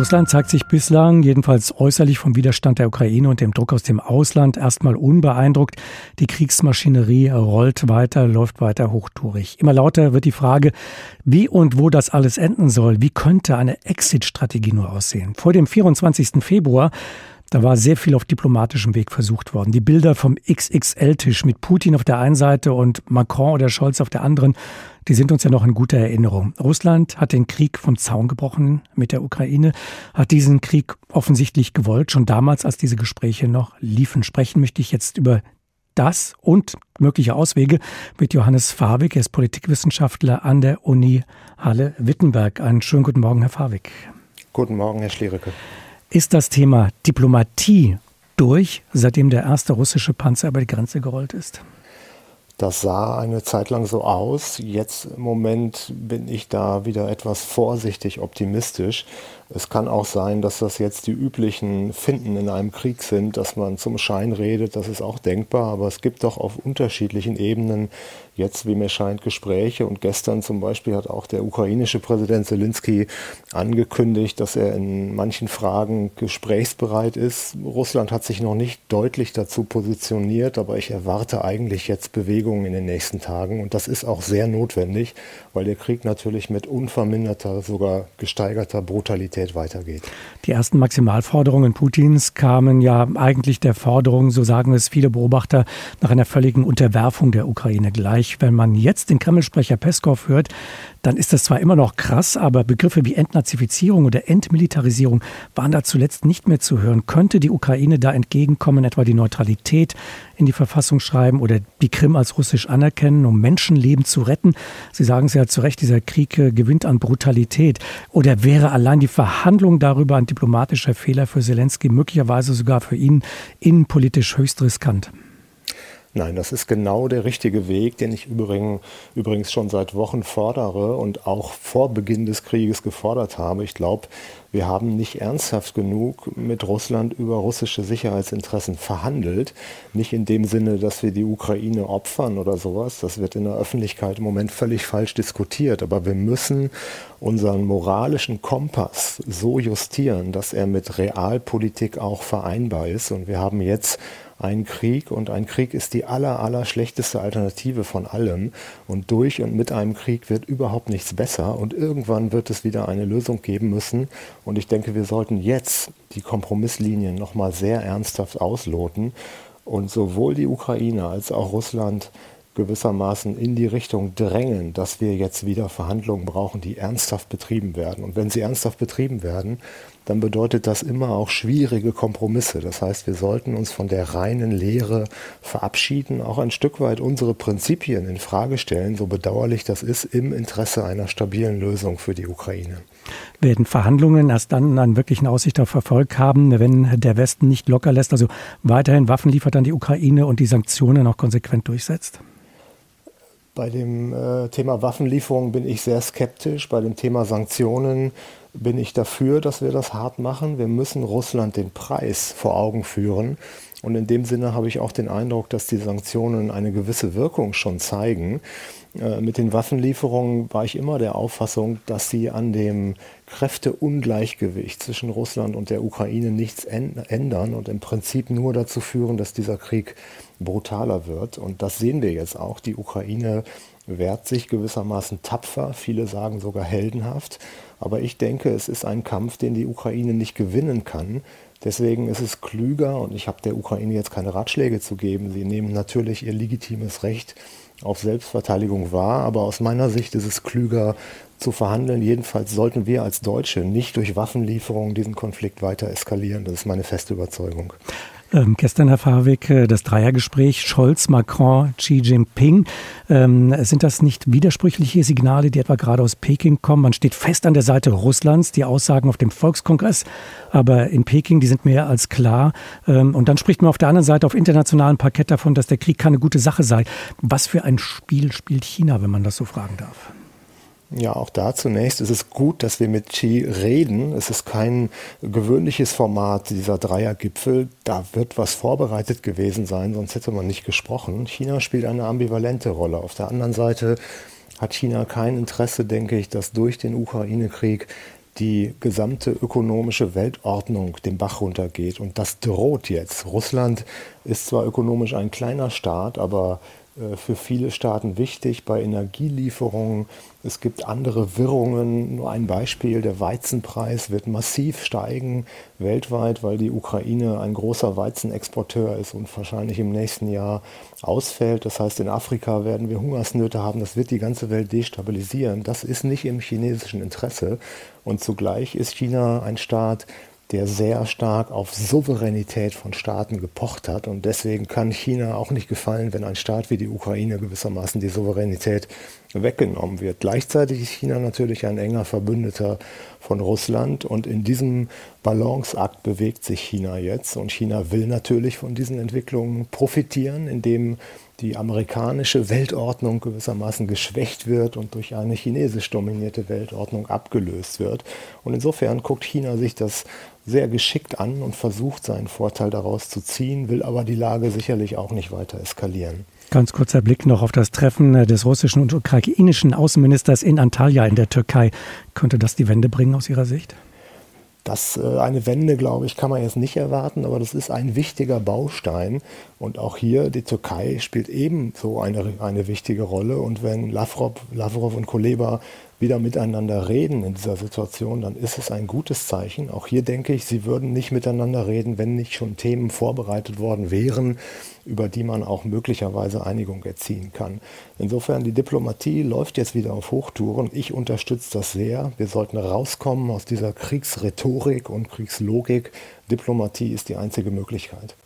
Russland zeigt sich bislang, jedenfalls äußerlich vom Widerstand der Ukraine und dem Druck aus dem Ausland, erstmal unbeeindruckt. Die Kriegsmaschinerie rollt weiter, läuft weiter hochtourig. Immer lauter wird die Frage, wie und wo das alles enden soll. Wie könnte eine Exit-Strategie nur aussehen? Vor dem 24. Februar da war sehr viel auf diplomatischem Weg versucht worden. Die Bilder vom XXL-Tisch mit Putin auf der einen Seite und Macron oder Scholz auf der anderen, die sind uns ja noch in guter Erinnerung. Russland hat den Krieg vom Zaun gebrochen mit der Ukraine, hat diesen Krieg offensichtlich gewollt, schon damals, als diese Gespräche noch liefen. Sprechen möchte ich jetzt über das und mögliche Auswege mit Johannes Fawig. Er ist Politikwissenschaftler an der Uni Halle-Wittenberg. Einen schönen guten Morgen, Herr Fawig. Guten Morgen, Herr Schliericke. Ist das Thema Diplomatie durch, seitdem der erste russische Panzer über die Grenze gerollt ist? Das sah eine Zeit lang so aus. Jetzt im Moment bin ich da wieder etwas vorsichtig optimistisch. Es kann auch sein, dass das jetzt die üblichen Finden in einem Krieg sind, dass man zum Schein redet. Das ist auch denkbar. Aber es gibt doch auf unterschiedlichen Ebenen jetzt, wie mir scheint, Gespräche. Und gestern zum Beispiel hat auch der ukrainische Präsident Zelensky angekündigt, dass er in manchen Fragen gesprächsbereit ist. Russland hat sich noch nicht deutlich dazu positioniert, aber ich erwarte eigentlich jetzt Bewegungen in den nächsten Tagen. Und das ist auch sehr notwendig, weil der Krieg natürlich mit unverminderter, sogar gesteigerter Brutalität weitergeht. Die ersten Maximalforderungen Putins kamen ja eigentlich der Forderung, so sagen es viele Beobachter, nach einer völligen Unterwerfung der Ukraine gleich wenn man jetzt den Kreml-Sprecher Peskov hört, dann ist das zwar immer noch krass, aber Begriffe wie Entnazifizierung oder Entmilitarisierung waren da zuletzt nicht mehr zu hören. Könnte die Ukraine da entgegenkommen, etwa die Neutralität in die Verfassung schreiben oder die Krim als russisch anerkennen, um Menschenleben zu retten? Sie sagen es ja zu Recht, dieser Krieg äh, gewinnt an Brutalität. Oder wäre allein die Verhandlung darüber ein diplomatischer Fehler für Zelensky, möglicherweise sogar für ihn innenpolitisch höchst riskant? Nein, das ist genau der richtige Weg, den ich übrigens schon seit Wochen fordere und auch vor Beginn des Krieges gefordert habe. Ich glaube, wir haben nicht ernsthaft genug mit Russland über russische Sicherheitsinteressen verhandelt. Nicht in dem Sinne, dass wir die Ukraine opfern oder sowas. Das wird in der Öffentlichkeit im Moment völlig falsch diskutiert. Aber wir müssen unseren moralischen Kompass so justieren, dass er mit Realpolitik auch vereinbar ist. Und wir haben jetzt einen Krieg und ein Krieg ist die aller, aller schlechteste Alternative von allem. Und durch und mit einem Krieg wird überhaupt nichts besser und irgendwann wird es wieder eine Lösung geben müssen. Und ich denke, wir sollten jetzt die Kompromisslinien nochmal sehr ernsthaft ausloten und sowohl die Ukraine als auch Russland gewissermaßen in die Richtung drängen, dass wir jetzt wieder Verhandlungen brauchen, die ernsthaft betrieben werden. Und wenn sie ernsthaft betrieben werden, dann bedeutet das immer auch schwierige Kompromisse. Das heißt, wir sollten uns von der reinen Lehre verabschieden, auch ein Stück weit unsere Prinzipien in Frage stellen, so bedauerlich das ist, im Interesse einer stabilen Lösung für die Ukraine. Werden Verhandlungen erst dann einen wirklichen Aussicht auf Erfolg haben, wenn der Westen nicht locker lässt, also weiterhin Waffen liefert an die Ukraine und die Sanktionen auch konsequent durchsetzt? Bei dem äh, Thema Waffenlieferung bin ich sehr skeptisch. Bei dem Thema Sanktionen bin ich dafür, dass wir das hart machen. Wir müssen Russland den Preis vor Augen führen. Und in dem Sinne habe ich auch den Eindruck, dass die Sanktionen eine gewisse Wirkung schon zeigen. Äh, mit den Waffenlieferungen war ich immer der Auffassung, dass sie an dem Kräfteungleichgewicht zwischen Russland und der Ukraine nichts ändern und im Prinzip nur dazu führen, dass dieser Krieg brutaler wird. Und das sehen wir jetzt auch. Die Ukraine wehrt sich gewissermaßen tapfer, viele sagen sogar heldenhaft. Aber ich denke, es ist ein Kampf, den die Ukraine nicht gewinnen kann. Deswegen ist es klüger, und ich habe der Ukraine jetzt keine Ratschläge zu geben, sie nehmen natürlich ihr legitimes Recht auf Selbstverteidigung wahr, aber aus meiner Sicht ist es klüger zu verhandeln. Jedenfalls sollten wir als Deutsche nicht durch Waffenlieferungen diesen Konflikt weiter eskalieren. Das ist meine feste Überzeugung. Ähm, gestern, Herr Fahrweg, äh, das Dreiergespräch Scholz, Macron, Xi Jinping. Ähm, sind das nicht widersprüchliche Signale, die etwa gerade aus Peking kommen? Man steht fest an der Seite Russlands, die Aussagen auf dem Volkskongress, aber in Peking, die sind mehr als klar. Ähm, und dann spricht man auf der anderen Seite auf internationalem Parkett davon, dass der Krieg keine gute Sache sei. Was für ein Spiel spielt China, wenn man das so fragen darf? Ja, auch da zunächst ist es gut, dass wir mit Xi reden. Es ist kein gewöhnliches Format, dieser Dreiergipfel. Da wird was vorbereitet gewesen sein, sonst hätte man nicht gesprochen. China spielt eine ambivalente Rolle. Auf der anderen Seite hat China kein Interesse, denke ich, dass durch den Ukraine-Krieg die gesamte ökonomische Weltordnung den Bach runtergeht. Und das droht jetzt. Russland ist zwar ökonomisch ein kleiner Staat, aber für viele Staaten wichtig bei Energielieferungen. Es gibt andere Wirrungen. Nur ein Beispiel, der Weizenpreis wird massiv steigen weltweit, weil die Ukraine ein großer Weizenexporteur ist und wahrscheinlich im nächsten Jahr ausfällt. Das heißt, in Afrika werden wir Hungersnöte haben. Das wird die ganze Welt destabilisieren. Das ist nicht im chinesischen Interesse. Und zugleich ist China ein Staat, der sehr stark auf Souveränität von Staaten gepocht hat. Und deswegen kann China auch nicht gefallen, wenn ein Staat wie die Ukraine gewissermaßen die Souveränität weggenommen wird. Gleichzeitig ist China natürlich ein enger Verbündeter von Russland und in diesem Balanceakt bewegt sich China jetzt. Und China will natürlich von diesen Entwicklungen profitieren, indem die amerikanische Weltordnung gewissermaßen geschwächt wird und durch eine chinesisch dominierte Weltordnung abgelöst wird. Und insofern guckt China sich das sehr geschickt an und versucht seinen Vorteil daraus zu ziehen, will aber die Lage sicherlich auch nicht weiter eskalieren. Ganz kurzer Blick noch auf das Treffen des russischen und ukrainischen Außenministers in Antalya in der Türkei. Könnte das die Wende bringen aus Ihrer Sicht? Das, äh, eine Wende, glaube ich, kann man jetzt nicht erwarten, aber das ist ein wichtiger Baustein. Und auch hier, die Türkei spielt ebenso eine, eine wichtige Rolle. Und wenn Lavrov, Lavrov und Kuleba wieder miteinander reden in dieser Situation, dann ist es ein gutes Zeichen. Auch hier denke ich, sie würden nicht miteinander reden, wenn nicht schon Themen vorbereitet worden wären, über die man auch möglicherweise Einigung erzielen kann. Insofern, die Diplomatie läuft jetzt wieder auf Hochtouren. Ich unterstütze das sehr. Wir sollten rauskommen aus dieser Kriegsrhetorik und Kriegslogik. Diplomatie ist die einzige Möglichkeit.